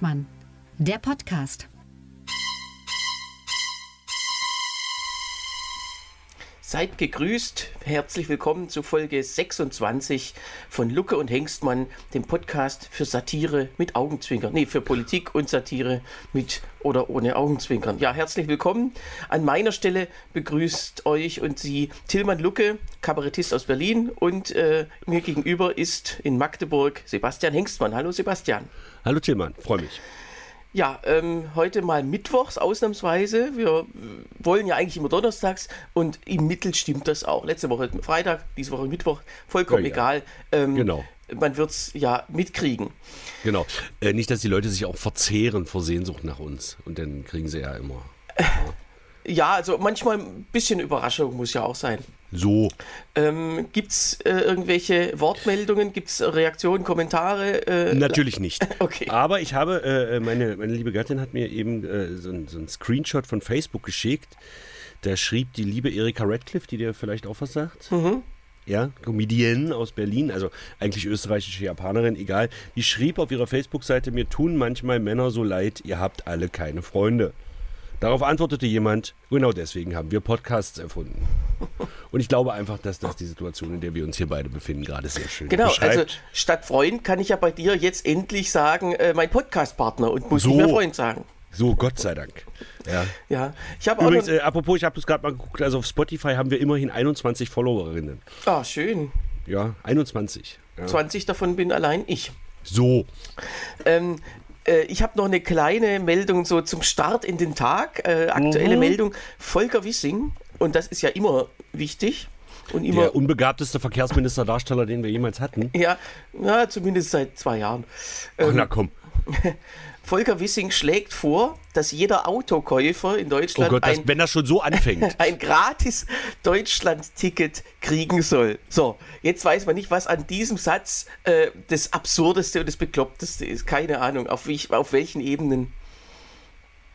Hengstmann, der Podcast. Seid gegrüßt, herzlich willkommen zu Folge 26 von Lucke und Hengstmann, dem Podcast für Satire mit Augenzwinkern. Nee, für Politik und Satire mit oder ohne Augenzwinkern. Ja, herzlich willkommen. An meiner Stelle begrüßt euch und Sie Tillmann Lucke, Kabarettist aus Berlin und äh, mir gegenüber ist in Magdeburg Sebastian Hengstmann. Hallo Sebastian. Hallo Tillmann, freue mich. Ja, ähm, heute mal mittwochs ausnahmsweise. Wir wollen ja eigentlich immer donnerstags und im Mittel stimmt das auch. Letzte Woche Freitag, diese Woche Mittwoch, vollkommen ja, ja. egal. Ähm, genau. Man wird es ja mitkriegen. Genau. Äh, nicht, dass die Leute sich auch verzehren vor Sehnsucht nach uns. Und dann kriegen sie ja immer. Ja. Ja, also manchmal ein bisschen Überraschung muss ja auch sein. So. Ähm, Gibt es äh, irgendwelche Wortmeldungen? Gibt es Reaktionen, Kommentare? Äh, Natürlich nicht. okay. Aber ich habe, äh, meine, meine liebe Gattin hat mir eben äh, so, so einen Screenshot von Facebook geschickt. Da schrieb die liebe Erika Radcliffe, die dir vielleicht auch was sagt. Mhm. Ja, Comedienne aus Berlin, also eigentlich österreichische Japanerin, egal. Die schrieb auf ihrer Facebook-Seite: Mir tun manchmal Männer so leid, ihr habt alle keine Freunde. Darauf antwortete jemand, genau deswegen haben wir Podcasts erfunden. Und ich glaube einfach, dass das die Situation, in der wir uns hier beide befinden, gerade sehr schön Genau, beschreibt. also statt Freund kann ich ja bei dir jetzt endlich sagen, äh, mein Podcast-Partner und muss so, nicht mehr Freund sagen. So, Gott sei Dank. Ja, ja. ich habe Übrigens, äh, apropos, ich habe das gerade mal geguckt, also auf Spotify haben wir immerhin 21 Followerinnen. Ah, schön. Ja, 21. Ja. 20 davon bin allein ich. So. Ähm, äh, ich habe noch eine kleine Meldung so zum Start in den Tag. Äh, aktuelle mhm. Meldung: Volker Wissing. Und das ist ja immer wichtig. Und immer, der unbegabteste Verkehrsministerdarsteller, den wir jemals hatten. Ja, ja zumindest seit zwei Jahren. Ach, ähm, na komm. Volker Wissing schlägt vor, dass jeder Autokäufer in Deutschland, oh Gott, ein, wenn das schon so anfängt, ein gratis Deutschland-Ticket kriegen soll. So, jetzt weiß man nicht, was an diesem Satz äh, das Absurdeste und das Bekloppteste ist. Keine Ahnung, auf, wie, auf welchen Ebenen.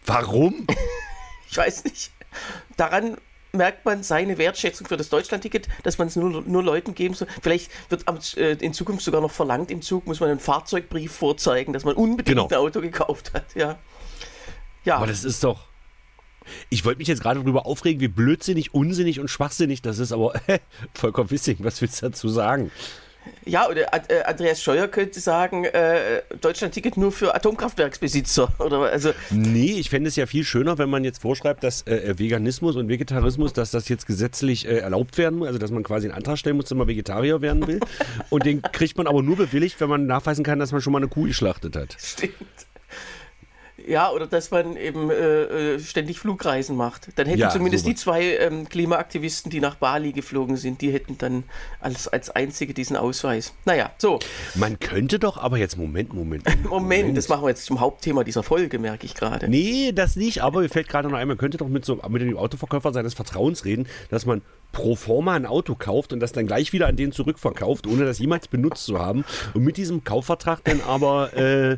Warum? ich weiß nicht. Daran merkt man seine Wertschätzung für das Deutschlandticket, dass man es nur, nur Leuten geben soll. Vielleicht wird äh, in Zukunft sogar noch verlangt, im Zug muss man einen Fahrzeugbrief vorzeigen, dass man unbedingt genau. ein Auto gekauft hat. Ja. ja. Aber das ist doch. Ich wollte mich jetzt gerade darüber aufregen, wie blödsinnig, unsinnig und schwachsinnig das ist, aber vollkommen Wissing, was willst du dazu sagen? Ja, oder äh, Andreas Scheuer könnte sagen, äh, Deutschland-Ticket nur für Atomkraftwerksbesitzer. Oder, also. Nee, ich fände es ja viel schöner, wenn man jetzt vorschreibt, dass äh, äh, Veganismus und Vegetarismus, dass das jetzt gesetzlich äh, erlaubt werden muss, also dass man quasi einen Antrag stellen muss, dass man Vegetarier werden will. und den kriegt man aber nur bewilligt, wenn man nachweisen kann, dass man schon mal eine Kuh geschlachtet hat. Stimmt. Ja, oder dass man eben äh, äh, ständig Flugreisen macht. Dann hätten ja, zumindest sowas. die zwei ähm, Klimaaktivisten, die nach Bali geflogen sind, die hätten dann als, als einzige diesen Ausweis. Naja, so. Man könnte doch, aber jetzt Moment, Moment. Moment, Moment. das machen wir jetzt zum Hauptthema dieser Folge, merke ich gerade. Nee, das nicht, aber mir fällt gerade noch ein, man könnte doch mit, so, mit dem Autoverkäufer seines Vertrauens reden, dass man pro forma ein Auto kauft und das dann gleich wieder an den zurückverkauft, ohne das jemals benutzt zu haben. Und mit diesem Kaufvertrag dann aber äh,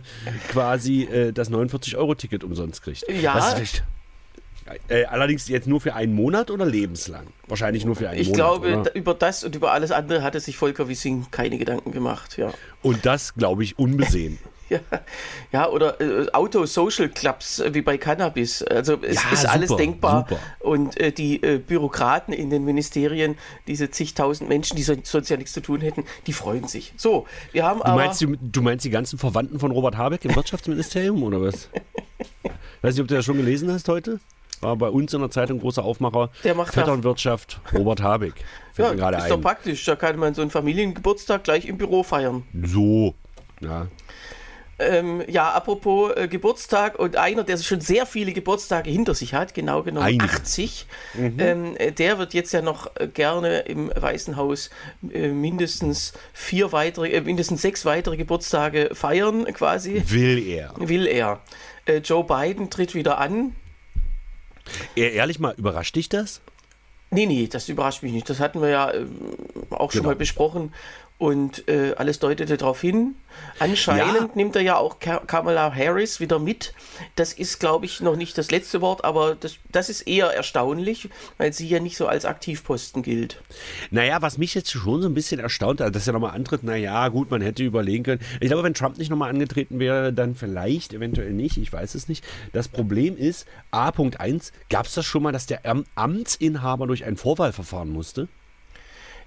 quasi äh, das 49-Euro-Ticket umsonst kriegt. Ja. Äh, allerdings jetzt nur für einen Monat oder lebenslang? Wahrscheinlich nur für einen ich Monat. Ich glaube, oder? über das und über alles andere hatte sich Volker Wissing keine Gedanken gemacht. Ja. Und das, glaube ich, unbesehen. Ja, ja oder äh, Auto-Social-Clubs äh, wie bei Cannabis. Also es ja, ist super, alles denkbar. Super. Und äh, die äh, Bürokraten in den Ministerien, diese zigtausend Menschen, die sonst ja nichts zu tun hätten, die freuen sich. So, wir haben du aber. Meinst du, du meinst die ganzen Verwandten von Robert Habeck im Wirtschaftsministerium oder was? Weiß nicht, ob du das schon gelesen hast heute? War bei uns in der Zeitung großer Aufmacher. Der macht Vetternwirtschaft, Robert Habeck. ja, ist ein. doch praktisch. Da kann man so einen Familiengeburtstag gleich im Büro feiern. So, ja. Ähm, ja, apropos äh, Geburtstag und einer, der schon sehr viele Geburtstage hinter sich hat, genau genommen Einige. 80, mhm. ähm, äh, der wird jetzt ja noch äh, gerne im Weißen Haus äh, mindestens vier weitere, äh, mindestens sechs weitere Geburtstage feiern, quasi. Will er. Will er. Äh, Joe Biden tritt wieder an. Ehrlich mal, überrascht dich das? Nee, nee, das überrascht mich nicht. Das hatten wir ja auch schon genau. mal besprochen. Und äh, alles deutete darauf hin. Anscheinend ja. nimmt er ja auch Kamala Harris wieder mit. Das ist, glaube ich, noch nicht das letzte Wort, aber das, das ist eher erstaunlich, weil sie ja nicht so als Aktivposten gilt. Naja, was mich jetzt schon so ein bisschen erstaunt hat, dass er nochmal antritt, naja, gut, man hätte überlegen können. Ich glaube, wenn Trump nicht nochmal angetreten wäre, dann vielleicht, eventuell nicht, ich weiß es nicht. Das Problem ist, A.1, gab es das schon mal, dass der Amtsinhaber durch ein Vorwahlverfahren musste?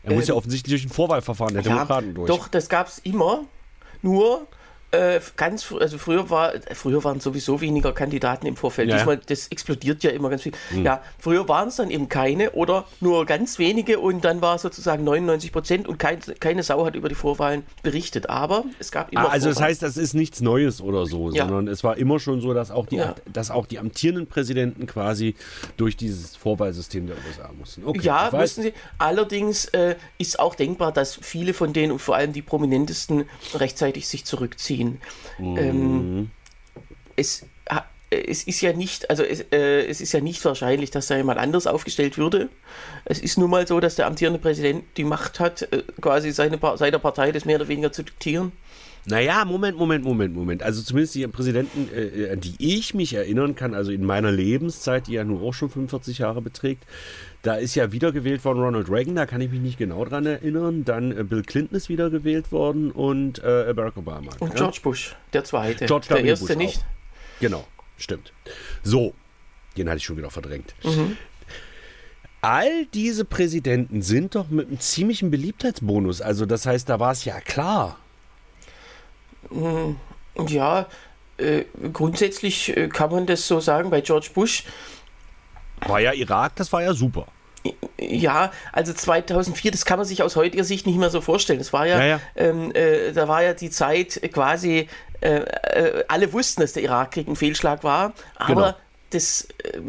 Er muss ähm, ja offensichtlich durch ein Vorwahlverfahren der ja, Demokraten durch. Doch, das gab es immer. Nur äh, ganz, also früher war, früher waren sowieso weniger Kandidaten im Vorfeld. Ja. Diesmal, das explodiert ja immer ganz viel. Mhm. Ja, früher waren es dann eben keine oder nur ganz wenige und dann war sozusagen 99 Prozent und kein, keine Sau hat über die Vorwahlen berichtet. Aber es gab immer. Ah, also Vorwahlen. das heißt, das ist nichts Neues oder so, ja. sondern es war immer schon so, dass auch die, ja. dass auch die amtierenden Präsidenten quasi durch dieses Vorwahlsystem der USA mussten. Okay, ja, müssen sie. Allerdings äh, ist auch denkbar, dass viele von denen und vor allem die prominentesten rechtzeitig sich zurückziehen ziehen. Mhm. Ähm, es, es ist ja nicht, also es, äh, es ist ja nicht wahrscheinlich, dass da jemand anders aufgestellt würde. Es ist nun mal so, dass der amtierende Präsident die Macht hat, äh, quasi seine, seiner Partei das mehr oder weniger zu diktieren. Naja, Moment, Moment, Moment, Moment. Also zumindest die Präsidenten, äh, an die ich mich erinnern kann, also in meiner Lebenszeit, die ja nun auch schon 45 Jahre beträgt, da ist ja wiedergewählt worden Ronald Reagan, da kann ich mich nicht genau dran erinnern. Dann äh, Bill Clinton ist wiedergewählt worden und äh, Barack Obama. Und ja? George Bush, der zweite. George der erste Bush nicht. Auch. Genau, stimmt. So, den hatte ich schon wieder verdrängt. Mhm. All diese Präsidenten sind doch mit einem ziemlichen Beliebtheitsbonus. Also das heißt, da war es ja klar. Hm, ja, äh, grundsätzlich äh, kann man das so sagen. Bei George Bush war ja Irak, das war ja super. Ja, also 2004, das kann man sich aus heutiger Sicht nicht mehr so vorstellen. Das war ja, ja, ja. Ähm, äh, da war ja die Zeit quasi, äh, äh, alle wussten, dass der Irakkrieg ein Fehlschlag war, aber genau das äh,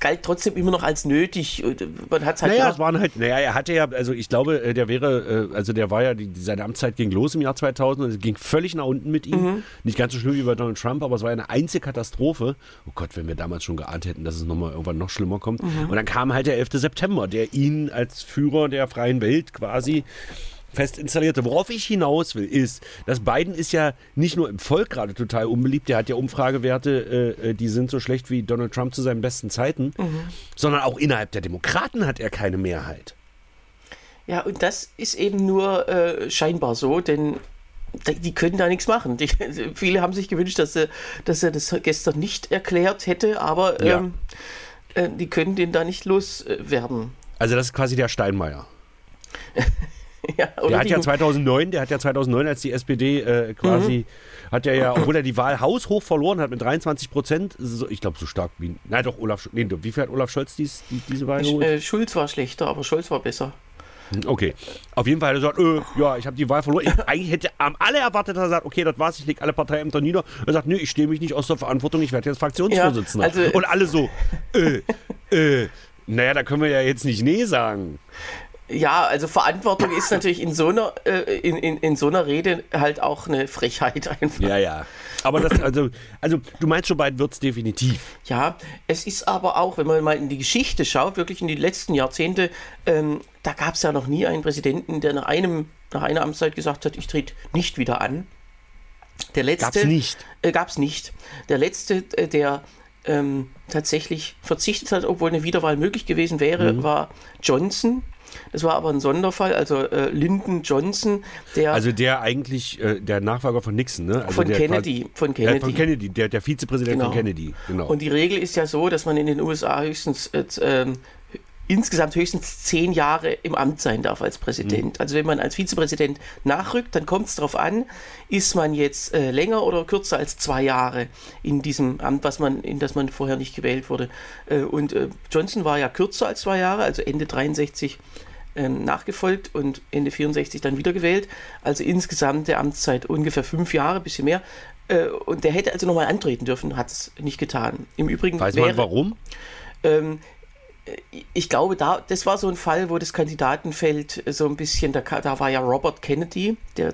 galt trotzdem immer noch als nötig. Man hat halt. Naja, es waren halt, naja, er hatte ja, also ich glaube, äh, der wäre, äh, also der war ja, die, seine Amtszeit ging los im Jahr 2000 und es ging völlig nach unten mit ihm. Mhm. Nicht ganz so schlimm wie bei Donald Trump, aber es war eine einzige Katastrophe. Oh Gott, wenn wir damals schon geahnt hätten, dass es nochmal irgendwann noch schlimmer kommt. Mhm. Und dann kam halt der 11. September, der ihn als Führer der freien Welt quasi fest installierte. Worauf ich hinaus will, ist, dass Biden ist ja nicht nur im Volk gerade total unbeliebt, der hat ja Umfragewerte, äh, äh, die sind so schlecht wie Donald Trump zu seinen besten Zeiten, mhm. sondern auch innerhalb der Demokraten hat er keine Mehrheit. Ja, und das ist eben nur äh, scheinbar so, denn die können da nichts machen. Die, viele haben sich gewünscht, dass er, dass er das gestern nicht erklärt hätte, aber ähm, ja. äh, die können den da nicht loswerden. Also das ist quasi der Steinmeier. ja, der hat ja 2009, der hat ja 2009, als die SPD äh, quasi, mhm. hat er ja, obwohl er die Wahl haushoch verloren hat mit 23 Prozent, so, ich glaube so stark wie, nein doch, Olaf, nee, wie viel hat Olaf Scholz dies, die, diese Wahl geholt? Äh, Schulz war schlechter, aber Scholz war besser. Hm, okay. Auf jeden Fall hat er gesagt, äh, ja, ich habe die Wahl verloren. Ich, eigentlich hätte am alle erwartet, dass er sagt, okay, das war's, ich lege alle Parteiämter nieder. Er sagt, nö, ich stehe mich nicht aus der Verantwortung, ich werde jetzt Fraktionsvorsitzender. Ja, also, Und alle so, äh, äh, naja, da können wir ja jetzt nicht nee sagen. Ja, also Verantwortung ist natürlich in so einer, äh, in, in, in so einer Rede halt auch eine Frechheit einfach. Ja, ja. Aber das, also, also du meinst, so bald wird es definitiv. Ja, es ist aber auch, wenn man mal in die Geschichte schaut, wirklich in die letzten Jahrzehnte, ähm, da gab es ja noch nie einen Präsidenten, der nach einem, nach einer Amtszeit gesagt hat, ich trete nicht wieder an. Der letzte. Gab's nicht. Äh, gab's nicht. Der letzte, äh, der ähm, tatsächlich verzichtet hat, obwohl eine Wiederwahl möglich gewesen wäre, mhm. war Johnson das war aber ein Sonderfall, also äh, Lyndon Johnson, der. Also der eigentlich äh, der Nachfolger von Nixon, ne? Also von, Kennedy, von Kennedy. Ja, von Kennedy. der, der Vizepräsident genau. von Kennedy. Genau. Und die Regel ist ja so, dass man in den USA höchstens äh, ähm, insgesamt höchstens zehn Jahre im Amt sein darf als Präsident. Mhm. Also wenn man als Vizepräsident nachrückt, dann kommt es darauf an, ist man jetzt äh, länger oder kürzer als zwei Jahre in diesem Amt, was man, in das man vorher nicht gewählt wurde. Äh, und äh, Johnson war ja kürzer als zwei Jahre, also Ende 63 ähm, nachgefolgt und Ende 64 dann wiedergewählt. Also insgesamt der Amtszeit ungefähr fünf Jahre, bisschen mehr. Äh, und der hätte also nochmal antreten dürfen, hat es nicht getan. Im Übrigen Weiß wäre, man warum? Ähm, ich glaube, da, das war so ein Fall, wo das Kandidatenfeld so ein bisschen, da, da war ja Robert Kennedy, der,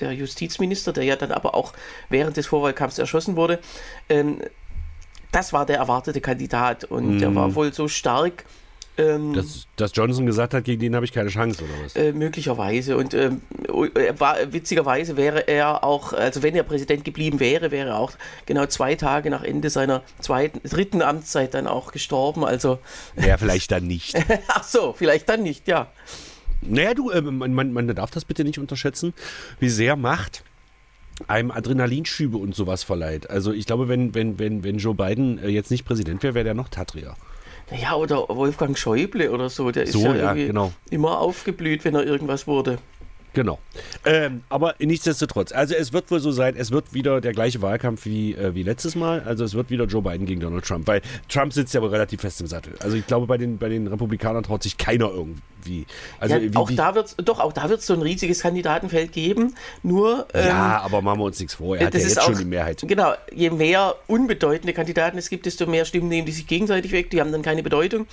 der, Justizminister, der ja dann aber auch während des Vorwahlkampfs erschossen wurde. Ähm, das war der erwartete Kandidat und mm. der war mhm. wohl so stark Ähm, Dass, dass Johnson gesagt hat, gegen den habe ich keine Chance, oder was? Äh, möglicherweise. Und ähm, er war, witzigerweise wäre er auch, also wenn er Präsident geblieben wäre, wäre er auch genau zwei Tage nach Ende seiner zweiten, dritten Amtszeit dann auch gestorben. Also. Ja, vielleicht dann nicht. Ach so, vielleicht dann nicht, ja. Naja, du, äh, man, man, man darf das bitte nicht unterschätzen, wie sehr Macht einem Adrenalinschübe und sowas verleiht. Also ich glaube, wenn, wenn, wenn, wenn Joe Biden äh, jetzt nicht Präsident wäre, wäre der noch tattriger. Ja, oder Wolfgang Schäuble oder so, der ist So, ja, ja, irgendwie genau. immer aufgeblüht, wenn er irgendwas wurde. Genau. Ähm, aber nichtsdestotrotz, also es wird wohl so sein, es wird wieder der gleiche Wahlkampf wie, äh, wie letztes Mal. Also es wird wieder Joe Biden gegen Donald Trump, weil Trump sitzt ja wohl relativ fest im Sattel. Also ich glaube, bei den, bei den Republikanern traut sich keiner irgendwie. Also ja, wie, auch wie, da wird's, doch, auch da wird es so ein riesiges Kandidatenfeld geben. Nur ähm, ja, aber machen wir uns nichts vor. Er hat ja jetzt schon auch- die Mehrheit. Genau, je mehr unbedeutende Kandidaten es gibt, desto mehr Stimmen nehmen die sich gegenseitig weg, die haben dann keine Bedeutung.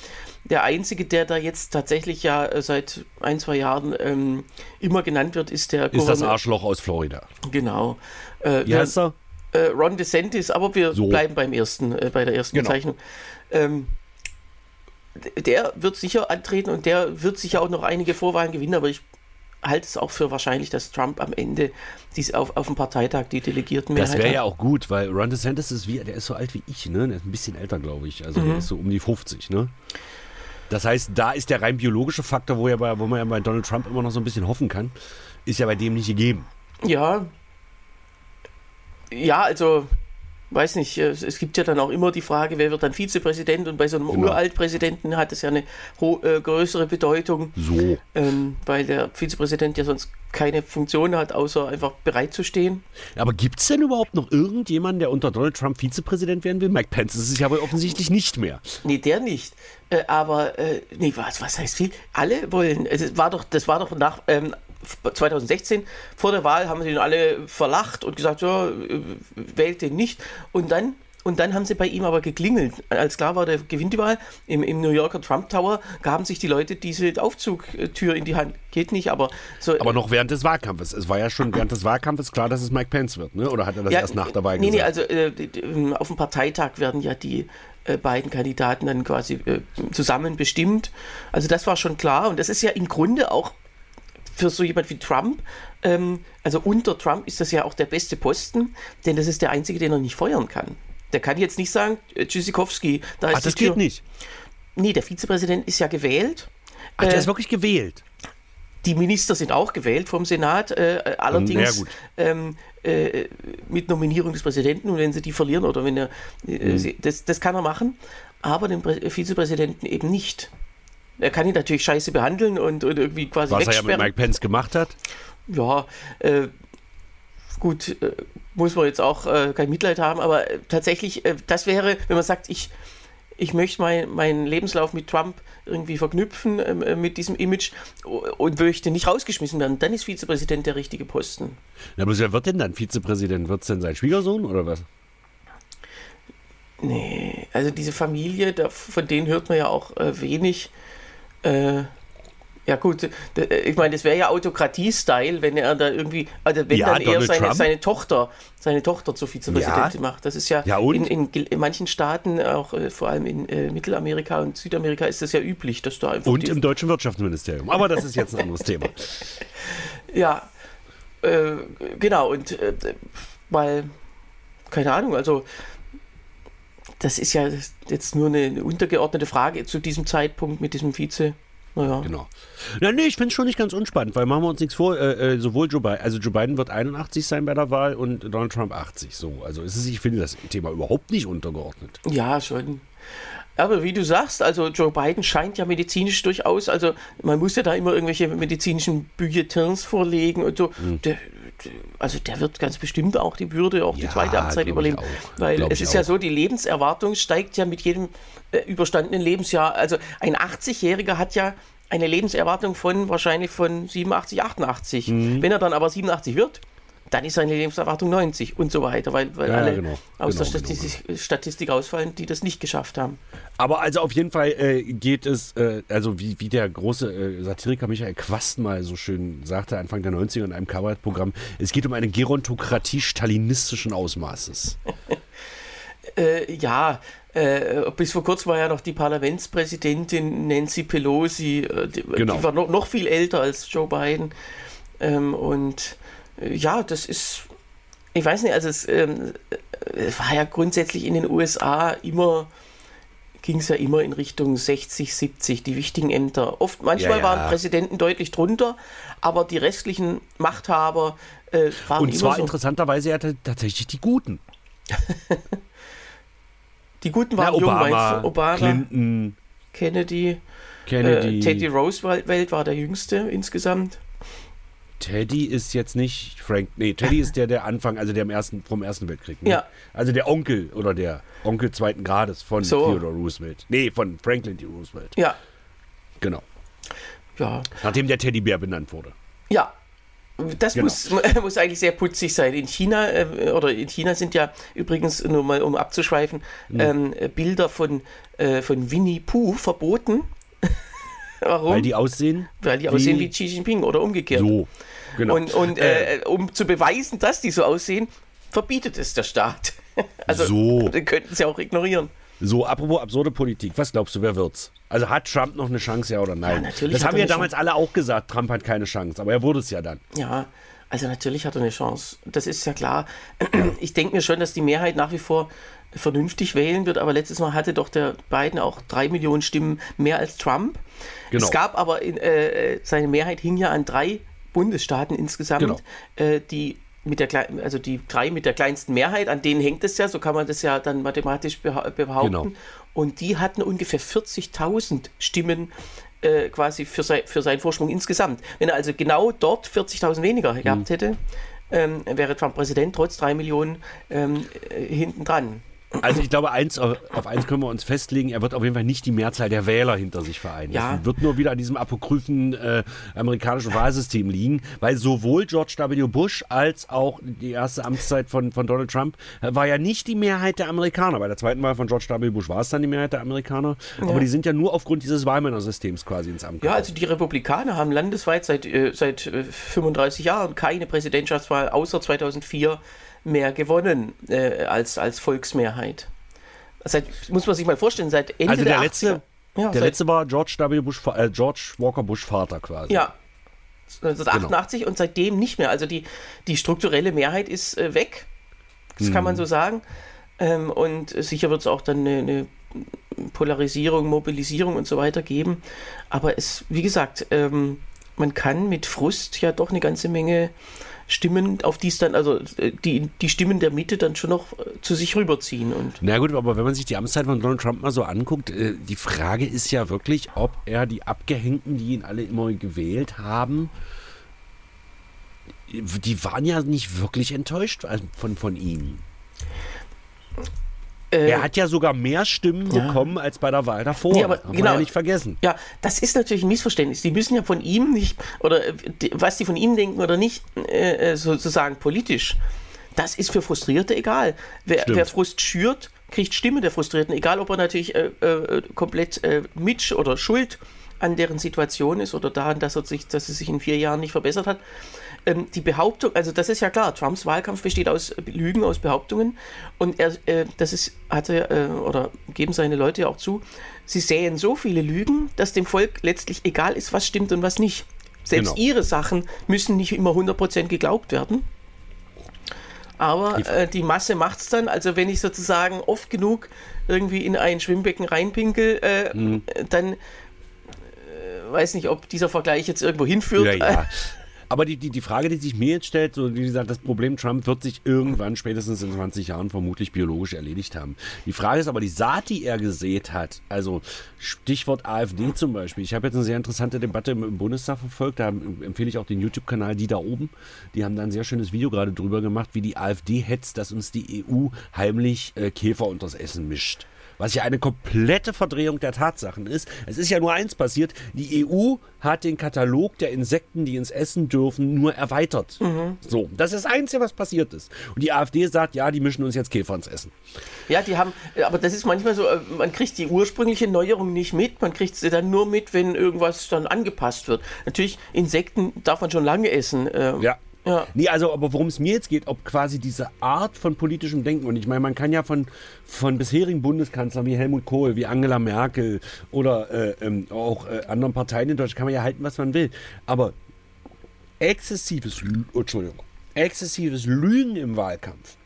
Der einzige, der da jetzt tatsächlich ja äh, seit ein, zwei Jahren ähm, immer genannt wird, ist der Ist das Gouverneur- Arschloch aus Florida. Genau. Äh, Wie heißt er? äh, Ron DeSantis, aber wir So. bleiben beim ersten, äh, bei der ersten Genau. Bezeichnung. Ähm, der wird sicher antreten und der wird sicher auch noch einige Vorwahlen gewinnen, aber ich halte es auch für wahrscheinlich, dass Trump am Ende dies auf, auf dem Parteitag die Delegiertenmehrheit Das wäre ja auch gut, weil Ron DeSantis ist wie, der ist so alt wie ich, ne? Der ist ein bisschen älter, glaube ich. Also Mhm. der ist so um die 50, ne? Das heißt, da ist der rein biologische Faktor, wo, ja bei, wo man ja bei Donald Trump immer noch so ein bisschen hoffen kann, ist ja bei dem nicht gegeben. Ja. Ja, also, weiß nicht, äh, es gibt ja dann auch immer die Frage, wer wird dann Vizepräsident und bei so einem Genau. Uraltpräsidenten hat es ja eine äh, größere Bedeutung, So. ähm, weil der Vizepräsident ja sonst keine Funktion hat, außer einfach bereit zu stehen. Aber gibt es denn überhaupt noch irgendjemanden, der unter Donald Trump Vizepräsident werden will? Mike Pence ist es ja wohl offensichtlich nicht mehr. Nee, der nicht. Äh, aber, äh, nee, was, was heißt viel? Alle wollen, es war doch, das war doch nach ähm, 2016, vor der Wahl haben sie ihn alle verlacht und gesagt, ja, äh, wählt den nicht. Und dann, und dann haben sie bei ihm aber geklingelt. Als klar war, der gewinnt die Wahl, im, im New Yorker Trump Tower gaben sich die Leute diese Aufzugtür in die Hand. Geht nicht, aber so. Aber noch während des Wahlkampfes. Es war ja schon während des Wahlkampfes klar, dass es Mike Pence wird, ne? Oder hat er das erst nach der Wahl nee, gesagt? Nee, also äh, ähm, auf dem Parteitag werden ja die äh, beiden Kandidaten dann quasi äh, zusammen bestimmt. Also das war schon klar und das ist ja im Grunde auch für so jemand wie Trump, ähm, also unter Trump ist das ja auch der beste Posten, denn das ist der einzige, den er nicht feuern kann. Der kann jetzt nicht sagen, äh, Tschüssikowski, da ist Ach, das geht nicht. Nee, der Vizepräsident ist ja gewählt. Ach, der Äh, ist wirklich gewählt. Die Minister sind auch gewählt vom Senat, äh, allerdings ähm, äh, mit Nominierung des Präsidenten und wenn sie die verlieren oder wenn er, äh, Mhm. das, das kann er machen, aber den Prä Vizepräsidenten eben nicht. Er kann ihn natürlich scheiße behandeln und, und irgendwie quasi Was er ja mit wegsperren. Mike Pence gemacht hat. Ja, äh, gut, äh, muss man jetzt auch äh, kein Mitleid haben, aber äh, tatsächlich, äh, das wäre, wenn man sagt, ich, ich möchte mein, meinen Lebenslauf mit Trump irgendwie verknüpfen, ähm, äh, mit diesem Image und möchte nicht rausgeschmissen werden, dann ist Vizepräsident der richtige Posten. Na, bloß wer wird denn dann Vizepräsident? Wird es denn sein Schwiegersohn oder was? Nee, also diese Familie, da, von denen hört man ja auch äh, wenig. Äh, ja gut, äh, ich meine, das wäre ja Autokratie-Style, wenn er da irgendwie, also wenn Ja, dann eher Donald seine, Trump. seine Tochter, seine Tochter zur Vizepräsidentin Ja. macht. Das ist ja, Ja, in, in, in manchen Staaten, auch äh, vor allem in äh, Mittelamerika und Südamerika, ist das ja üblich, dass da einfach Und im deutschen Wirtschaftsministerium. Aber das ist jetzt ein anderes Thema. Ja, äh, genau, und äh, weil, keine Ahnung, also das ist ja jetzt nur eine, untergeordnete Frage zu diesem Zeitpunkt mit diesem Vize. Naja. Genau. Na, nee, ich finde es schon nicht ganz unspannend, weil machen wir uns nichts vor. Äh, äh, sowohl Joe Biden, also Joe Biden wird 81 sein bei der Wahl und Donald Trump 80. So, also es ist, ich finde das Thema überhaupt nicht untergeordnet. Ja, schon. Aber wie du sagst, also Joe Biden scheint ja medizinisch durchaus, also man muss ja da immer irgendwelche medizinischen Bulletins vorlegen und so. Hm. Der, der, also der wird ganz bestimmt auch die Würde, auch die Ja, zweite Amtszeit überleben. Weil Glaub es ist ja auch. so, die Lebenserwartung steigt ja mit jedem äh, überstandenen Lebensjahr. Also ein 80-Jähriger hat ja eine Lebenserwartung von wahrscheinlich von 87, 88. Mhm. Wenn er dann aber 87 wird, dann ist seine Lebenserwartung 90 und so weiter, weil, weil Ja, alle genau. aus Genau, der genau, Statistik, Statistik ausfallen, die das nicht geschafft haben. Aber also auf jeden Fall äh, geht es, äh, also wie, wie der große äh, Satiriker Michael Quast mal so schön sagte, Anfang der 90er in einem Kabarettprogramm, es geht um eine Gerontokratie stalinistischen Ausmaßes. Äh, ja, Äh, bis vor kurzem war ja noch die Parlamentspräsidentin Nancy Pelosi, äh, die, Genau. die war noch, noch viel älter als Joe Biden. Ähm, und ja, das ist, ich weiß nicht, also es, ähm, äh, es war ja grundsätzlich in den USA immer, ging es ja immer in Richtung 60, 70, die wichtigen Ämter. Oft, manchmal Ja, ja. waren Präsidenten deutlich drunter, aber die restlichen Machthaber äh, waren Und immer zwar so. interessanterweise ja tatsächlich die Guten. Die Guten Na, waren jung, Obama, meinst du? Obama, Clinton, Kennedy, Kennedy. Äh, Teddy Roosevelt war der jüngste insgesamt. Teddy ist jetzt nicht Frank. Nee, Teddy ist der, der Anfang, also der im ersten, vom Ersten Weltkrieg. Ne? Ja. Also der Onkel oder der Onkel zweiten Grades von So. Theodore Roosevelt. Nee, von Franklin D. Roosevelt. Ja, Genau. ja, Nachdem der Teddybär benannt wurde. ja. Das Genau. muss, muss eigentlich sehr putzig sein. In China, äh, oder in China sind ja übrigens, nur mal um abzuschweifen, Mhm. ähm, Bilder von, äh, von Winnie Pooh verboten. Warum? Weil die aussehen Weil die aussehen wie Xi Jinping oder umgekehrt. so. Genau. Und, und äh, um zu beweisen, dass die so aussehen, verbietet es der Staat. Also, So. könnten sie auch ignorieren. So, apropos absurde Politik, was glaubst du, wer wird's? Also hat Trump noch eine Chance, ja oder nein? Ja, natürlich das haben ja damals alle auch gesagt, Trump hat keine Chance, aber er wurde es ja dann. Ja, also natürlich hat er eine Chance. Das ist ja klar. Ich denke mir schon, dass die Mehrheit nach wie vor vernünftig wählen wird, aber letztes Mal hatte doch der Biden auch drei Millionen Stimmen mehr als Trump. Genau. Es gab aber, in, äh, seine Mehrheit hing ja an drei Bundesstaaten insgesamt, Genau. äh, die mit der, also die drei mit der kleinsten Mehrheit, an denen hängt es ja, so kann man das ja dann mathematisch beha behaupten. Genau. Und die hatten ungefähr 40.000 Stimmen äh, quasi für, sei, für seinen Vorsprung insgesamt. Wenn er also genau dort 40.000 weniger Mhm. gehabt hätte, ähm, wäre Trump Präsident trotz drei Millionen ähm, äh, hinten dran. Also ich glaube, eins, auf eins können wir uns festlegen, er wird auf jeden Fall nicht die Mehrzahl der Wähler hinter sich vereinen. Ja. Das wird nur wieder an diesem apokryphen äh, amerikanischen Wahlsystem liegen, weil sowohl George W. Bush als auch die erste Amtszeit von, von Donald Trump äh, war ja nicht die Mehrheit der Amerikaner. Bei der zweiten Wahl von George W. Bush war es dann die Mehrheit der Amerikaner, aber die sind ja nur aufgrund dieses Wahlmännersystems quasi ins Amt Ja, gekommen. also die Republikaner haben landesweit seit, äh, seit äh, 35 Jahren keine Präsidentschaftswahl außer 2004 mehr gewonnen äh, als, als Volksmehrheit. Seit, muss man sich mal vorstellen, seit Ende Also der der letzte, 80er. Ja, der letzte war George W. Bush, äh, George Walker Bush Vater quasi. Ja, 1988 Genau. und seitdem nicht mehr. Also die, die strukturelle Mehrheit ist äh, weg. Das kann man Mhm. so sagen. Ähm, und sicher wird es auch dann eine, eine Polarisierung, Mobilisierung und so weiter geben. Aber es, wie gesagt, ähm, man kann mit Frust ja doch eine ganze Menge Stimmen, auf die es dann, also äh, die, die Stimmen der Mitte dann schon noch äh, zu sich rüberziehen. Und Na gut, aber wenn man sich die Amtszeit von Donald Trump mal so anguckt, äh, die Frage ist ja wirklich, ob er die Abgehängten, die ihn alle immer gewählt haben, die waren ja nicht wirklich enttäuscht von, von ihm. Äh, Er hat ja sogar mehr Stimmen Ja. bekommen als bei der Wahl davor. Nee, aber man genau. ja nicht vergessen. Ja, das ist natürlich ein Missverständnis. Die müssen ja von ihm nicht, oder äh, was die von ihm denken oder nicht, äh, äh, sozusagen politisch, das ist für Frustrierte egal. Wer, Stimmt. wer Frust schürt, kriegt Stimme der Frustrierten, egal ob er natürlich äh, äh, komplett äh, mit oder schuld an deren Situation ist oder daran, dass, er sich, dass es sich in vier Jahren nicht verbessert hat. Ähm, die Behauptung, also das ist ja klar, Trumps Wahlkampf besteht aus Lügen, aus Behauptungen und er, äh, das ist, hatte, äh, oder geben seine Leute ja auch zu, sie säen so viele Lügen, dass dem Volk letztlich egal ist, was stimmt und was nicht. Selbst Genau. ihre Sachen müssen nicht immer 100% geglaubt werden. Aber Die- äh, die Masse macht's dann. Also wenn ich sozusagen oft genug irgendwie in ein Schwimmbecken reinpinkel, äh, Mhm. dann weiß nicht, ob dieser Vergleich jetzt irgendwo hinführt. Ja, ja. Aber die, die, die Frage, die sich mir jetzt stellt, so wie gesagt, das Problem Trump wird sich irgendwann spätestens in 20 Jahren vermutlich biologisch erledigt haben. Die Frage ist aber die Saat, die er gesät hat, also Stichwort AfD zum Beispiel. Ich habe jetzt eine sehr interessante Debatte im, im Bundestag verfolgt, da empfehle ich auch den YouTube-Kanal Die da oben. Die haben da ein sehr schönes Video gerade drüber gemacht, wie die AfD hetzt, dass uns die EU heimlich äh, Käfer unters Essen mischt. Was ja eine komplette Verdrehung der Tatsachen ist. Es ist ja nur eins passiert. Die EU hat den Katalog der Insekten, die ins Essen dürfen, nur erweitert. So, das ist das Einzige, was passiert ist. Und die AfD sagt, ja, die mischen uns jetzt Käfer ins Essen. Ja, die haben, aber das ist manchmal so, äh, man kriegt die ursprüngliche Neuerung nicht mit, man kriegt sie dann nur mit, wenn irgendwas dann angepasst wird. Natürlich, Insekten darf man schon lange essen. äh, Ja. Ja. Nee, also, aber worum es mir jetzt geht, ob quasi diese Art von politischem Denken, und ich meine, man kann ja von, von bisherigen Bundeskanzlern wie Helmut Kohl, wie Angela Merkel oder äh, ähm, auch äh, anderen Parteien in Deutschland, kann man ja halten, was man will. Aber exzessives, oh, Entschuldigung, exzessives Lügen im Wahlkampf.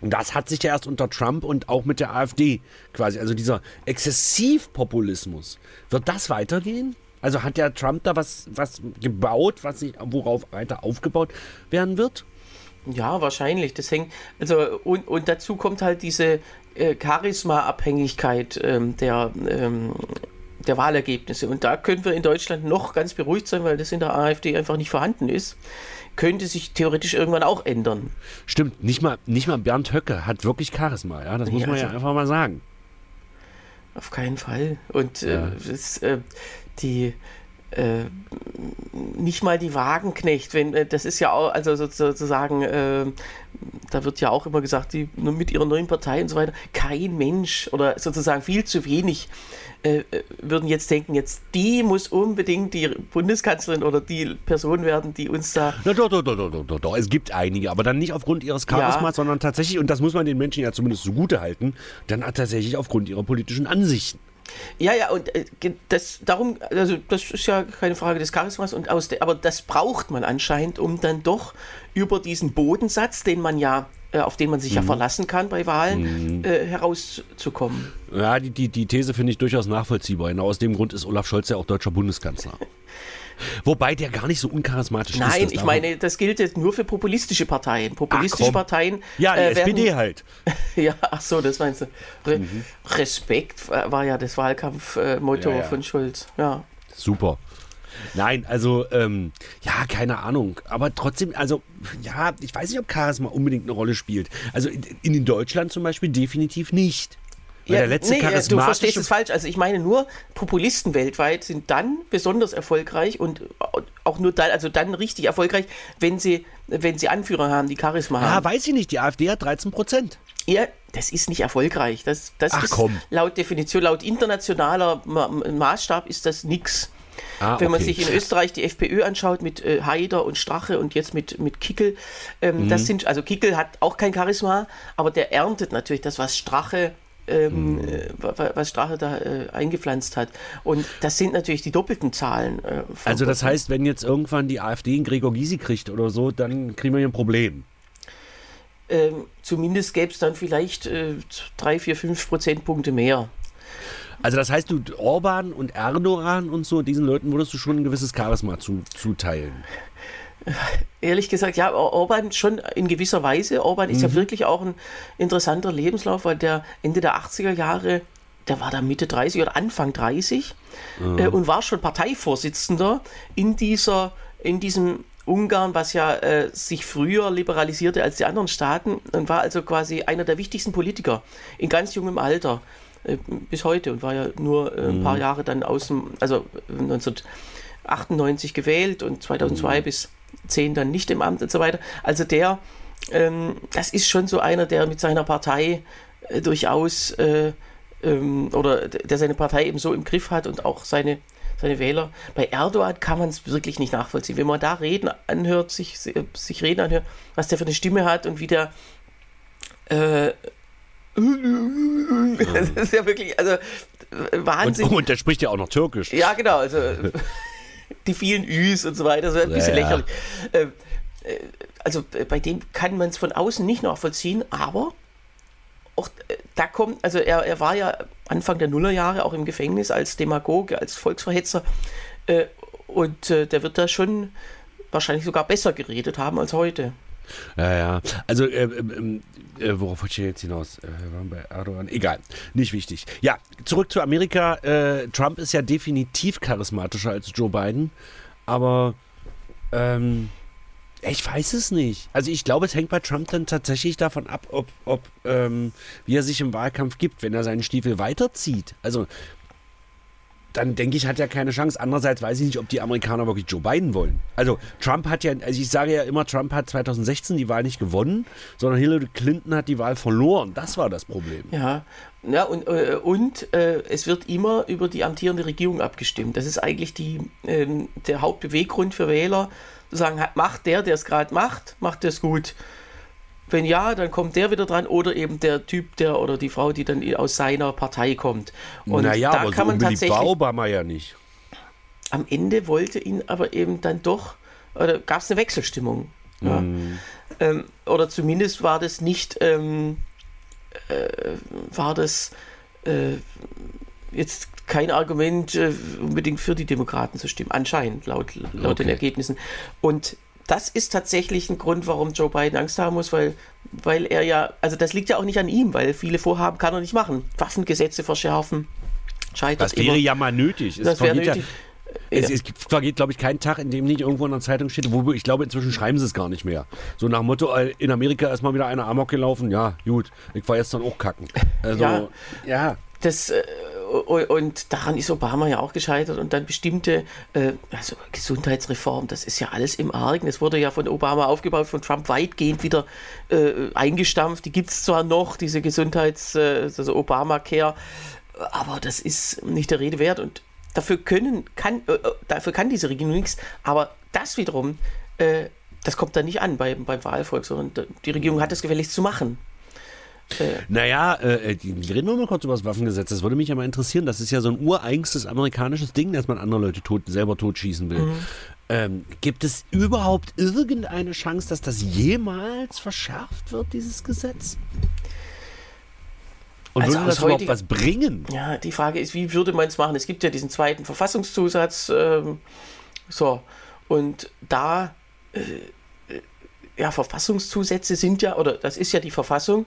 Und das hat sich ja erst unter Trump und auch mit der AfD quasi, also dieser Exzessivpopulismus. Wird das weitergehen? Also hat der Trump da was, was gebaut, was sich, worauf weiter aufgebaut werden wird? Ja, wahrscheinlich. Das hängt, also, und, und dazu kommt halt diese äh, Charisma-Abhängigkeit ähm, der, ähm, der Wahlergebnisse. Und da können wir in Deutschland noch ganz beruhigt sein, weil das in der AfD einfach nicht vorhanden ist. Könnte sich theoretisch irgendwann auch ändern. Stimmt, nicht mal, nicht mal Bernd Höcke hat wirklich Charisma, ja, das muss Ja, man ja also- einfach mal sagen. Auf keinen Fall. Und äh, Ja. das, äh, die äh, nicht mal die Wagenknecht, wenn äh, das ist ja auch, also so- sozusagen, äh, da wird ja auch immer gesagt, die nur mit ihrer neuen Partei und so weiter, kein Mensch oder sozusagen viel zu wenig äh, äh, würden jetzt denken, jetzt die muss unbedingt die Bundeskanzlerin oder die Person werden, die uns da Na, doch, doch, doch, doch, doch, doch, doch. Es gibt einige, aber dann nicht aufgrund ihres Charismas, Ja. sondern tatsächlich, und das muss man den Menschen ja zumindest zugute halten, dann tatsächlich aufgrund ihrer politischen Ansichten. Ja, ja, und äh, das darum, also das ist ja keine Frage des Charismas und aus der, aber das braucht man anscheinend, um dann doch über diesen Bodensatz, den man ja, äh, auf den man sich ja verlassen kann bei Wahlen, äh, herauszukommen. Ja, die, die, die These finde ich durchaus nachvollziehbar. Genau aus dem Grund ist Olaf Scholz ja auch deutscher Bundeskanzler. Wobei der gar nicht so uncharismatisch ist. Nein, ich meine, das gilt jetzt nur für populistische Parteien. Populistische komm. Parteien. Ja, die äh, SPD werden, halt. Ja, ach so, das meinst du. Re Respekt war ja das Wahlkampfmotto Ja, ja. von Scholz. Ja. Super. Nein, also, ähm, ja, keine Ahnung. Aber trotzdem, also, ja, ich weiß nicht, ob Charisma unbedingt eine Rolle spielt. Also in, in Deutschland zum Beispiel definitiv nicht. Weil der letzte nee, du verstehst es falsch. Also ich meine nur, Populisten weltweit sind dann besonders erfolgreich und auch nur dann, also dann richtig erfolgreich, wenn sie, wenn sie Anführer haben, die Charisma Ja, haben. weiß ich nicht. Die AfD hat 13 Prozent. Ja, das ist nicht erfolgreich. Das, das Ach, ist komm. laut Definition, laut internationaler Ma Maßstab ist das nix. Ah, Wenn man okay. sich in Österreich die FPÖ anschaut mit äh, Haider und Strache und jetzt mit, mit Kickel, ähm, Mhm. das sind, also Kickel hat auch kein Charisma, aber der erntet natürlich das, was Strache ähm, Mhm. äh, wa- wa- was Strache da äh, eingepflanzt hat. Und das sind natürlich die doppelten Zahlen. Äh, Also das heißt, wenn jetzt irgendwann die AfD einen Gregor Gysi kriegt oder so, dann kriegen wir hier ein Problem. ähm, zumindest gäbe es dann vielleicht äh, drei, vier, fünf Prozentpunkte mehr. Also das heißt, du Orban und Erdogan und so, diesen Leuten würdest du schon ein gewisses Charisma zu, zuteilen. Ehrlich gesagt, ja, Or- Orban schon in gewisser Weise. Orban ist ja wirklich auch ein interessanter Lebenslauf, weil der Ende der 80er Jahre, der war da Mitte 30 oder Anfang 30 äh, und war schon Parteivorsitzender in dieser, in diesem Ungarn, was ja äh, sich früher liberalisierte als die anderen Staaten und war also quasi einer der wichtigsten Politiker in ganz jungem Alter äh, bis heute und war ja nur äh, ein paar Jahre dann aus dem, also äh, 1998 gewählt und 2002 bis 10 dann nicht im Amt und so weiter. Also der, ähm, das ist schon so einer, der mit seiner Partei äh, durchaus äh, ähm, oder der seine Partei eben so im Griff hat und auch seine, seine Wähler. Bei Erdogan kann man es wirklich nicht nachvollziehen. Wenn man da reden anhört, sich, sich reden anhört, was der für eine Stimme hat und wie der äh, das ist ja wirklich, also äh, Und, Wahnsinn. und der spricht ja auch noch Türkisch. Ja, genau, also die vielen Üs und so weiter, so ein bisschen Ja, lächerlich. Ähm, äh, also äh, bei dem kann man es von außen nicht nachvollziehen, aber auch äh, da kommt, also er, er war ja Anfang der Nullerjahre auch im Gefängnis als Demagoge, als Volksverhetzer äh, und äh, der wird da schon wahrscheinlich sogar besser geredet haben als heute. Ja, ja. Also, äh, ähm, äh, worauf wollte ich jetzt hinaus? Äh, wir waren bei Erdogan. Egal, nicht wichtig. Ja, zurück zu Amerika. Äh, Trump ist ja definitiv charismatischer als Joe Biden, aber ähm, ich weiß es nicht. Also ich glaube, es hängt bei Trump dann tatsächlich davon ab, ob, ob ähm, wie er sich im Wahlkampf gibt, wenn er seinen Stiefel weiterzieht. Also dann denke ich, hat er keine Chance. Andererseits weiß ich nicht, ob die Amerikaner wirklich Joe Biden wollen. Also Trump hat ja, also ich sage ja immer, Trump hat 2016 die Wahl nicht gewonnen, sondern Hillary Clinton hat die Wahl verloren. Das war das Problem. Ja, ja und, äh, und äh, es wird immer über die amtierende Regierung abgestimmt. Das ist eigentlich die, äh, der Hauptbeweggrund für Wähler, zu sagen, macht der, der es gerade macht, macht es gut. Wenn ja, dann kommt der wieder dran oder eben der Typ, der oder die Frau, die dann aus seiner Partei kommt. Und naja, da aber kann so man tatsächlich. War Obama ja nicht. Am Ende wollte ihn aber eben dann doch, oder gab es eine Wechselstimmung. Ja. Mm. Ähm, oder zumindest war das nicht, ähm, äh, war das äh, jetzt kein Argument, äh, unbedingt für die Demokraten zu stimmen, anscheinend, laut, laut okay. den Ergebnissen. Und das ist tatsächlich ein Grund, warum Joe Biden Angst haben muss, weil, weil er ja, also das liegt ja auch nicht an ihm, weil viele Vorhaben kann er nicht machen. Waffengesetze verschärfen, scheitert Das wäre immer. ja mal nötig. Es das wäre nötig. Ja, es, es, vergeht, glaube ich, kein Tag, in dem nicht irgendwo in der Zeitung steht, wo ich glaube, inzwischen schreiben sie es gar nicht mehr. So nach dem Motto, äh, in Amerika ist mal wieder einer Amok gelaufen, ja, gut, ich war jetzt dann auch kacken. Also, ja. ja. Das, äh, und daran ist Obama ja auch gescheitert und dann bestimmte äh, also Gesundheitsreform, das ist ja alles im Argen. Es wurde ja von Obama aufgebaut, von Trump weitgehend wieder äh, eingestampft. Die gibt es zwar noch, diese Gesundheits-, äh, also Obamacare, aber das ist nicht der Rede wert und dafür können, kann, äh, äh, dafür kann diese Regierung nichts, aber das wiederum, äh, das kommt da nicht an beim, beim Wahlvolk, sondern die Regierung hat es gefälligst zu machen. Äh. Naja, äh, äh reden wir mal kurz über das Waffengesetz. Das würde mich ja mal interessieren. Das ist ja so ein ureigenes amerikanisches Ding, dass man andere Leute tot, selber totschießen will. Mhm. Ähm, gibt es überhaupt irgendeine Chance, dass das jemals verschärft wird, dieses Gesetz? Und also würde das überhaupt was bringen? Ja, die Frage ist, wie würde man es machen? Es gibt ja diesen zweiten Verfassungszusatz. Ähm, so, und da, äh, äh ja, Verfassungszusätze sind ja, oder das ist ja die Verfassung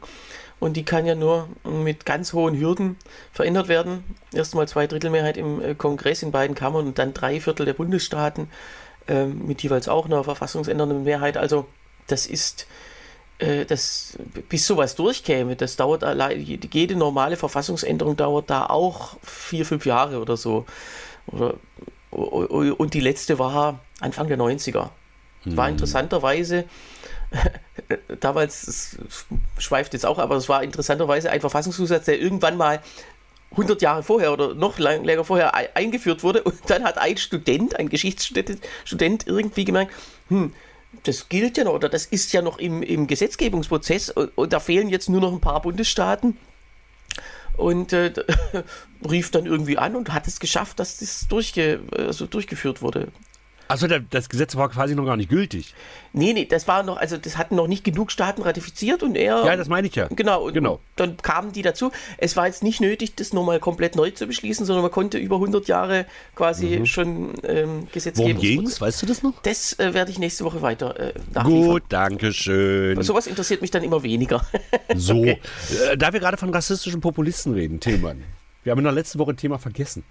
und die kann ja nur mit ganz hohen Hürden verändert werden. Erstmal zwei Drittel Mehrheit im äh, Kongress in beiden Kammern und dann drei Viertel der Bundesstaaten äh, mit jeweils auch einer verfassungsändernden Mehrheit. Also das ist, äh, das, bis sowas durchkäme, das dauert allein, jede normale Verfassungsänderung dauert da auch vier, fünf Jahre oder so. Oder, und die letzte war Anfang der 90er. War hm. interessanterweise damals, es schweift jetzt auch, aber es war interessanterweise ein Verfassungszusatz, der irgendwann mal 100 Jahre vorher oder noch lang, länger vorher eingeführt wurde und dann hat ein Student, ein Geschichtsstudent Student irgendwie gemerkt, hm, das gilt ja noch oder das ist ja noch im, im Gesetzgebungsprozess und, und da fehlen jetzt nur noch ein paar Bundesstaaten und äh, rief dann irgendwie an und hat es geschafft, dass das durchge also durchgeführt wurde. Also das Gesetz war quasi noch gar nicht gültig. Nee, nee, das war noch, also das hatten noch nicht genug Staaten ratifiziert und er. Ja, das meine ich ja. Genau, und genau. dann kamen die dazu. Es war jetzt nicht nötig, das nochmal komplett neu zu beschließen, sondern man konnte über 100 Jahre quasi mhm. schon ähm, Gesetzgebung. Worum ging's? Weißt du das noch? Das äh, werde ich nächste Woche weiter äh, Gut, danke schön. Sowas interessiert mich dann immer weniger. so, okay. äh, da wir gerade von rassistischen Populisten reden, Tillmann. Wir haben in der letzten Woche ein Thema vergessen.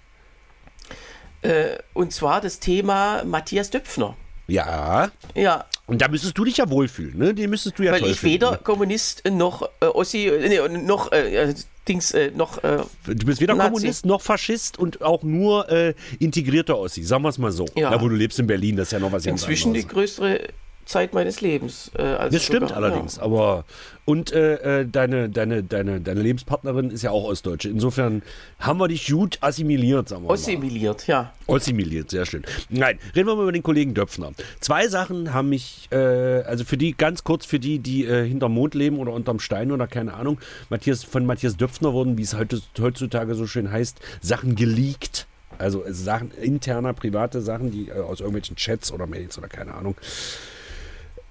Äh, und zwar das Thema Matthias Döpfner. Ja. Ja. Und da müsstest du dich ja wohlfühlen, ne? Den müsstest du ja Weil ich weder ne? Kommunist noch äh, Ossi, äh, nee, noch äh, Dings, äh, noch. Äh, du bist weder Nazi. Kommunist noch Faschist und auch nur äh, integrierter Ossi, sagen wir es mal so. Ja. ja. wo du lebst in Berlin, das ist ja noch was Inzwischen die größere Zeit meines Lebens. Äh, das stimmt sogar, allerdings, ja. aber und äh, äh, deine, deine, deine, deine Lebenspartnerin ist ja auch Ostdeutsche. Insofern haben wir dich gut assimiliert, sagen wir Assimiliert, ja. Assimiliert, sehr schön. Nein, reden wir mal über den Kollegen Döpfner. Zwei Sachen haben mich, äh, also für die, ganz kurz für die, die äh, hinterm Mond leben oder unterm Stein oder keine Ahnung, Matthias, von Matthias Döpfner wurden, wie es heutzutage so schön heißt, Sachen geleakt. Also Sachen, interner, private Sachen, die äh, aus irgendwelchen Chats oder Mails oder keine Ahnung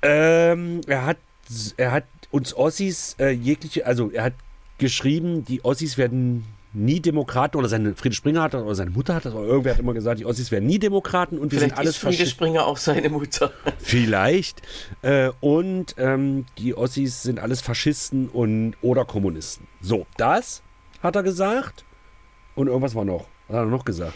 ähm, er hat, er hat uns Ossis äh, jegliche, also er hat geschrieben, die Ossis werden nie Demokraten oder seine Friede Springer hat oder seine Mutter hat das, oder irgendwer hat immer gesagt, die Ossis werden nie Demokraten und wir Vielleicht sind alles ist Friede Springer auch seine Mutter. Vielleicht. Äh, und ähm, die Ossis sind alles Faschisten und oder Kommunisten. So, das hat er gesagt. Und irgendwas war noch. Was hat er noch gesagt?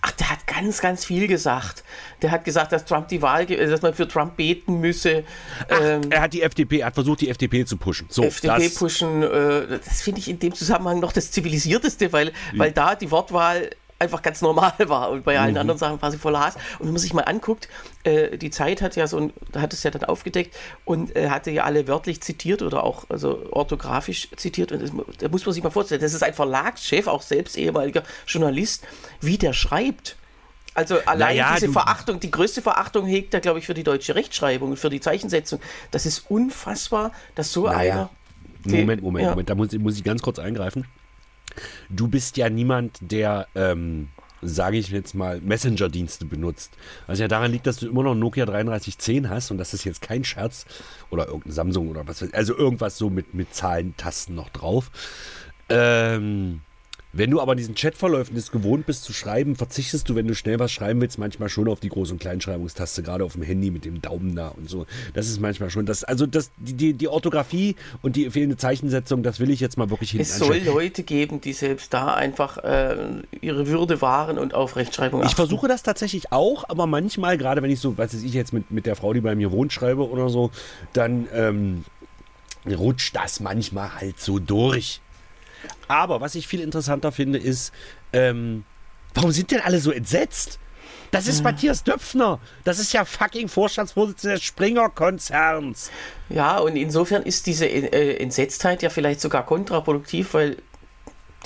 Ach, der hat ganz, ganz viel gesagt. Der hat gesagt, dass Trump die Wahl, dass man für Trump beten müsse. Ach, ähm, er hat die FDP, er hat versucht, die FDP zu pushen. So, FDP das. pushen, äh, das finde ich in dem Zusammenhang noch das zivilisierteste, weil, ja. weil da die Wortwahl einfach ganz normal war und bei allen mhm. anderen Sachen war sie voller Hass. Und wenn man sich mal anguckt, äh, die Zeit hat ja so ein, hat es ja dann aufgedeckt und äh, hatte ja alle wörtlich zitiert oder auch also orthografisch zitiert. Und das, da muss man sich mal vorstellen, das ist ein Verlagschef, auch selbst ehemaliger Journalist, wie der schreibt. Also allein naja, diese Verachtung, die größte Verachtung hegt er, glaube ich, für die deutsche Rechtschreibung und für die Zeichensetzung. Das ist unfassbar, dass so naja. einer. Moment, Moment, ja. Moment, da muss, muss ich ganz kurz eingreifen. Du bist ja niemand, der, ähm, sage ich jetzt mal, Messenger-Dienste benutzt. Was ja daran liegt, dass du immer noch Nokia 3310 hast und das ist jetzt kein Scherz oder irgendein Samsung oder was, also irgendwas so mit, mit Zahlen, Tasten noch drauf. Ähm, wenn du aber diesen Chatverläufen es gewohnt bist zu schreiben, verzichtest du, wenn du schnell was schreiben willst, manchmal schon auf die Groß- und Kleinschreibungstaste, gerade auf dem Handy mit dem Daumen da und so. Das ist manchmal schon das. Also das, die, die Orthographie und die fehlende Zeichensetzung, das will ich jetzt mal wirklich hinten Es soll Leute geben, die selbst da einfach äh, ihre Würde wahren und auf Rechtschreibung achten. Ich versuche das tatsächlich auch, aber manchmal, gerade wenn ich so, was weiß ich jetzt mit, mit der Frau, die bei mir wohnt, schreibe oder so, dann ähm, rutscht das manchmal halt so durch. Aber was ich viel interessanter finde, ist, ähm, warum sind denn alle so entsetzt? Das ist hm. Matthias Döpfner. Das ist ja fucking Vorstandsvorsitzender des Springer-Konzerns. Ja, und insofern ist diese äh, Entsetztheit ja vielleicht sogar kontraproduktiv, weil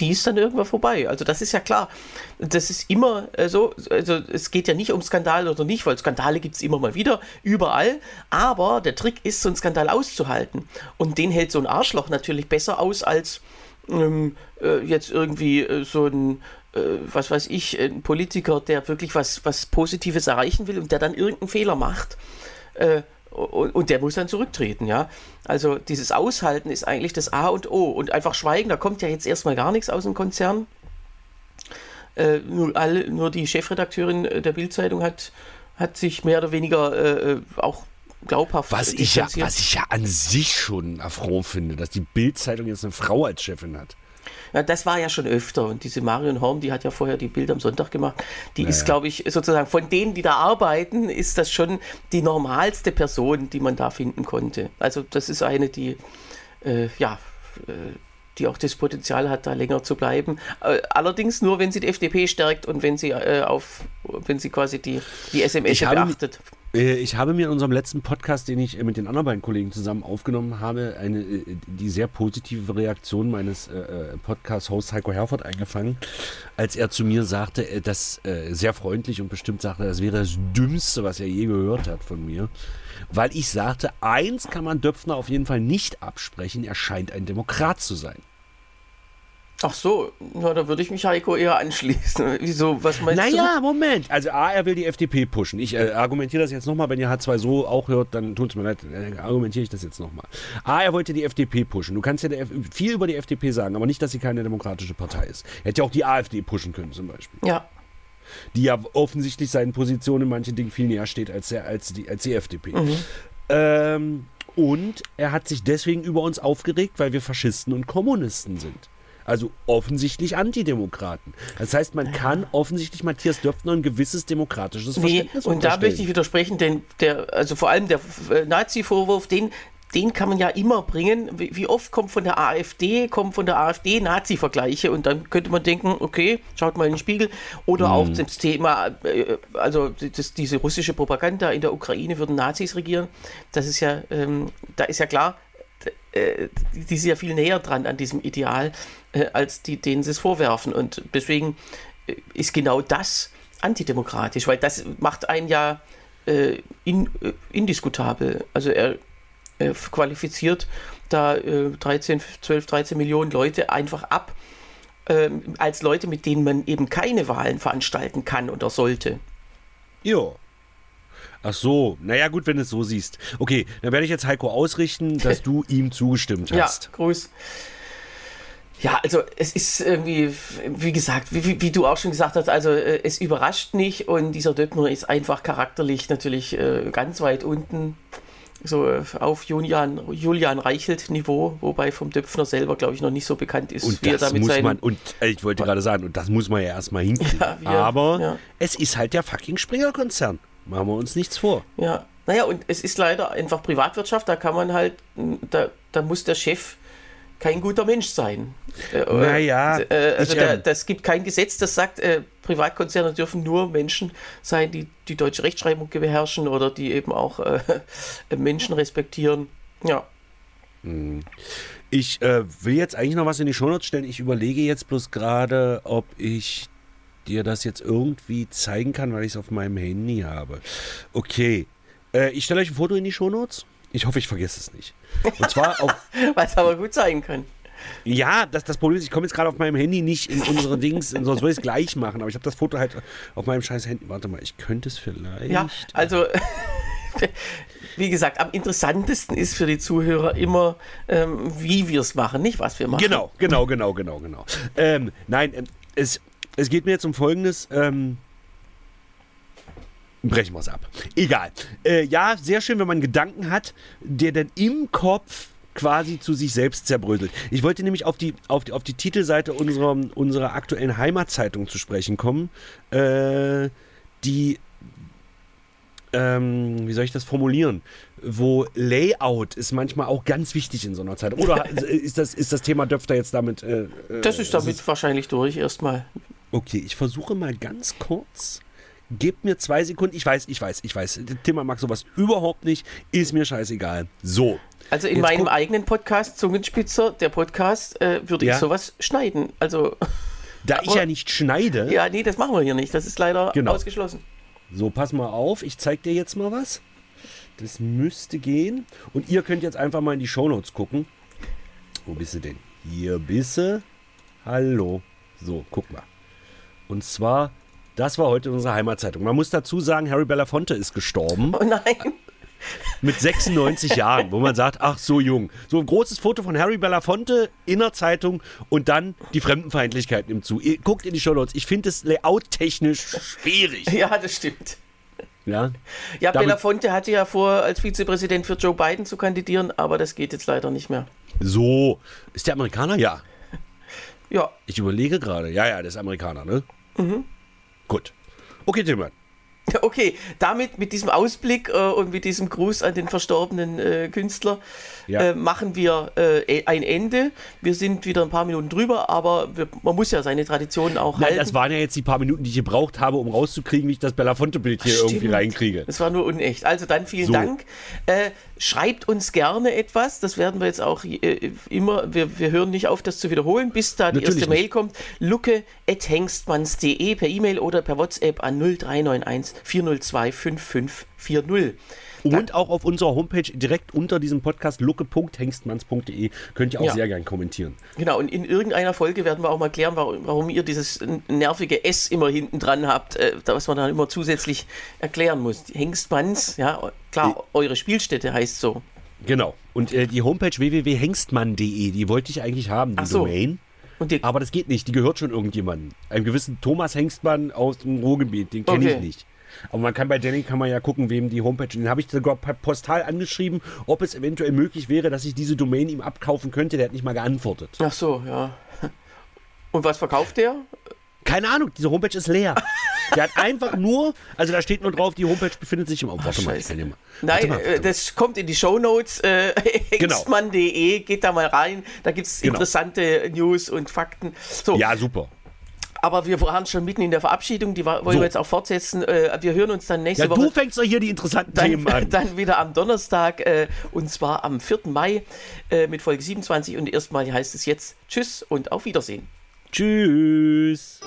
die ist dann irgendwann vorbei. Also das ist ja klar. Das ist immer äh, so, also es geht ja nicht um Skandale oder nicht, weil Skandale gibt es immer mal wieder, überall. Aber der Trick ist, so einen Skandal auszuhalten. Und den hält so ein Arschloch natürlich besser aus als ähm, äh, jetzt irgendwie äh, so ein, äh, was weiß ich, ein Politiker, der wirklich was, was Positives erreichen will und der dann irgendeinen Fehler macht. Äh, und, und, der muss dann zurücktreten, ja. Also dieses Aushalten ist eigentlich das A und O. Und einfach schweigen, da kommt ja jetzt erstmal gar nichts aus dem Konzern. Äh, nur, alle, nur die Chefredakteurin der Bildzeitung hat, hat sich mehr oder weniger auch glaubhaft was ich ja Was ich ja an sich schon affront finde, dass die Bild-Zeitung jetzt eine Frau als Chefin hat. Ja, das war ja schon öfter. Und diese Marion Horn, die hat ja vorher die Bild am Sonntag gemacht. Die naja. ist, glaube ich, sozusagen von denen, die da arbeiten, ist das schon die normalste Person, die man da finden konnte. Also das ist eine, die, äh, ja, äh, die auch das Potenzial hat, da länger zu bleiben. Äh, allerdings nur, wenn sie die FDP stärkt und wenn sie äh, auf, wenn sie quasi die, die SMS beachtet. Habe, ich habe mir in unserem letzten Podcast, den ich äh, mit den anderen beiden Kollegen zusammen aufgenommen habe, eine, äh, die sehr positive Reaktion meines äh, Podcast-Hosts Heiko Herford eingefangen, als er zu mir sagte, das äh, sehr freundlich und bestimmt sagte, das wäre das Dümmste, was er je gehört hat von mir. Weil ich sagte, eins kann man Döpfner auf jeden Fall nicht absprechen, er scheint ein Demokrat zu sein. Ach so, na, da würde ich mich Heiko eher anschließen. Wieso, was meinst naja, du? Naja, Moment. Also A, er will die FDP pushen. Ich äh, argumentiere das jetzt nochmal. Wenn ihr H2 so auch hört, dann tut es mir leid, äh, argumentiere ich das jetzt nochmal. A, er wollte die FDP pushen. Du kannst ja viel über die FDP sagen, aber nicht, dass sie keine demokratische Partei ist. Er hätte ja auch die AfD pushen können zum Beispiel. Ja. Die ja offensichtlich seinen Positionen in manchen Dingen viel näher steht als, der, als, die, als die FDP. Mhm. Ähm, und er hat sich deswegen über uns aufgeregt, weil wir Faschisten und Kommunisten sind. Also offensichtlich Antidemokraten. Das heißt, man kann offensichtlich Matthias Döpfner ein gewisses demokratisches Verständnis nee, Und da möchte ich widersprechen, denn der, also vor allem der äh, Nazi-Vorwurf, den, den kann man ja immer bringen. Wie, wie, oft kommt von der AfD, kommen von der AfD Nazi-Vergleiche und dann könnte man denken, okay, schaut mal in den Spiegel. Oder mhm. auch das Thema, äh, also das, diese russische Propaganda in der Ukraine würden Nazis regieren. Das ist ja, ähm, da ist ja klar, äh, die sind ja viel näher dran an diesem Ideal, äh, als die, denen sie es vorwerfen. Und deswegen äh, ist genau das antidemokratisch, weil das macht einen ja äh, in, indiskutabel. Also er, er qualifiziert da 13, 12, 13 Millionen Leute einfach ab ähm, als Leute, mit denen man eben keine Wahlen veranstalten kann oder sollte. Ja. Ach so, naja gut, wenn du es so siehst. Okay, dann werde ich jetzt Heiko ausrichten, dass du ihm zugestimmt hast. Ja, Gruß. Ja, also es ist irgendwie, wie gesagt, wie, wie, du auch schon gesagt hast, also äh, es überrascht nicht und dieser Döppner ist einfach charakterlich natürlich äh, ganz weit unten, so äh, auf Julian, Julian Reichelt-Niveau, wobei vom Döpfner selber, glaube ich, noch nicht so bekannt ist, und wie er damit muss man, Und ich wollte gerade sagen, und das muss man ja erstmal hinkriegen. Ja, wir, Aber ja. es ist halt der fucking Springer-Konzern. Machen wir uns nichts vor. Ja, naja, und es ist leider einfach Privatwirtschaft, da kann man halt, da, da muss der Chef kein guter Mensch sein. Naja, äh, also da, das gibt kein Gesetz, das sagt, äh, Privatkonzerne dürfen nur Menschen sein, die die deutsche Rechtschreibung beherrschen oder die eben auch äh, Menschen respektieren. Ja. Ich äh, will jetzt eigentlich noch was in die Shownotes stellen. Ich überlege jetzt bloß gerade, ob ich dir das jetzt irgendwie zeigen kann, weil ich es auf meinem Handy habe. Okay. Äh, ich stelle euch ein Foto in die Shownotes. Ich hoffe, ich vergesse es nicht. Und zwar auf. Was aber gut sein kann. Ja, das, das Problem ist, ich komme jetzt gerade auf meinem Handy nicht in unsere Dings, sonst würde ich es gleich machen. Aber ich habe das Foto halt auf meinem scheiß Handy. Warte mal, ich könnte es vielleicht. Ja, also wie gesagt, am interessantesten ist für die Zuhörer immer, ähm, wie wir es machen, nicht was wir machen. Genau, genau, genau, genau, genau. Ähm, nein, ähm, es, es geht mir jetzt um Folgendes. Ähm, brechen wir es ab. Egal. Äh, ja, sehr schön, wenn man einen Gedanken hat, der dann im Kopf quasi zu sich selbst zerbröselt. Ich wollte nämlich auf die, auf die, auf die Titelseite unserer, unserer aktuellen Heimatzeitung zu sprechen kommen, äh, die ähm, wie soll ich das formulieren? Wo Layout ist manchmal auch ganz wichtig in so einer Zeit. Oder ist das, ist das Thema Döfter jetzt damit? Äh, Das ist damit wahrscheinlich durch erstmal. Okay, ich versuche mal ganz kurz. Gebt mir zwei Sekunden. Ich weiß, ich weiß, ich weiß. Timmer mag sowas überhaupt nicht. Ist mir scheißegal. So. Also in Jetzt meinem eigenen Podcast, Zungenspitzer, der Podcast, äh, würde Ja. ich sowas schneiden. Also, Da ich Aber- ja nicht schneide, ja, nee, das machen wir hier nicht. Das ist leider Genau. ausgeschlossen. so pass mal auf. Ich zeig dir jetzt mal was. Das müsste gehen. Und ihr könnt jetzt einfach mal in die Shownotes gucken. Wo bist du denn? Hier bist du. Hallo. So, guck mal. Und zwar, das war heute unsere Heimatzeitung. Man muss dazu sagen, Harry Belafonte ist gestorben. Oh nein. mit 96 Jahren, wo man sagt, ach so jung. So ein großes Foto von Harry Belafonte in der Zeitung und dann die Fremdenfeindlichkeiten im Zu. Ihr guckt in die Show Notes. Ich finde es layout-technisch schwierig. Ja, das stimmt. Ja, Ja, Damit- Belafonte hatte ja vor, als Vizepräsident für Joe Biden zu kandidieren, aber das geht jetzt leider nicht mehr. so. Ist der Amerikaner? Ja. Ja, Ich überlege gerade. Ja, ja, der ist Amerikaner, ne? Mhm. Gut. Okay, Tillmann. okay. Damit, mit diesem Ausblick äh, und mit diesem Gruß an den verstorbenen äh, Künstler Ja. äh, machen wir äh, ein Ende. Wir sind wieder ein paar Minuten drüber, aber wir, man muss ja seine Traditionen auch Nein, halten. das waren ja jetzt die paar Minuten, die ich gebraucht habe, um rauszukriegen, wie ich das Belafonte-Bild hier Stimmt. irgendwie reinkriege. Das war nur unecht. Also dann vielen So. Dank. Äh, schreibt uns gerne etwas. Das werden wir jetzt auch äh, immer. Wir, wir hören nicht auf, das zu wiederholen, bis da die Natürlich erste nicht. Mail kommt. lucke.hengstmanns.de per E-Mail oder per WhatsApp an 0391 402 5540. Und auch auf unserer Homepage direkt unter diesem Podcast lucke.hengstmanns.de könnt ihr auch Ja. sehr gern kommentieren. Genau, und in irgendeiner Folge werden wir auch mal klären, warum, warum ihr dieses nervige S immer hinten dran habt, äh, was man dann immer zusätzlich erklären muss. Hengstmanns, ja, klar, eure Spielstätte heißt so. Genau. Und äh, die Homepage www.hengstmann.de, die wollte ich eigentlich haben, die so. Domain. Die, Aber das geht nicht, die gehört schon irgendjemandem. Einem gewissen Thomas Hengstmann aus dem Ruhrgebiet, den kenne Okay. ich nicht. Aber man kann bei Danny kann man ja gucken, wem die Homepage. Den habe ich sogar Postal angeschrieben, ob es eventuell möglich wäre, dass ich diese Domain ihm abkaufen könnte. Der hat nicht mal geantwortet. ach so, ja. Und was verkauft der? Keine Ahnung, diese Homepage ist leer. Der hat einfach nur, also da steht nur drauf, die Homepage befindet sich im. Oh, warte mal, ich kann mal. Nein, mal, äh, mal. das kommt in die Shownotes. Äh, Genau. Geht da mal rein. Da gibt es Genau. interessante News und Fakten. So, Ja, super. Aber wir waren schon mitten in der Verabschiedung. Die wollen So. wir jetzt auch fortsetzen. Äh, wir hören uns dann nächste Ja, Woche. du fängst doch hier die interessanten Themen dann, an. dann wieder am Donnerstag äh, und zwar am 4. Mai äh, mit Folge 27 und erstmal heißt es jetzt Tschüss und auf Wiedersehen. Tschüss.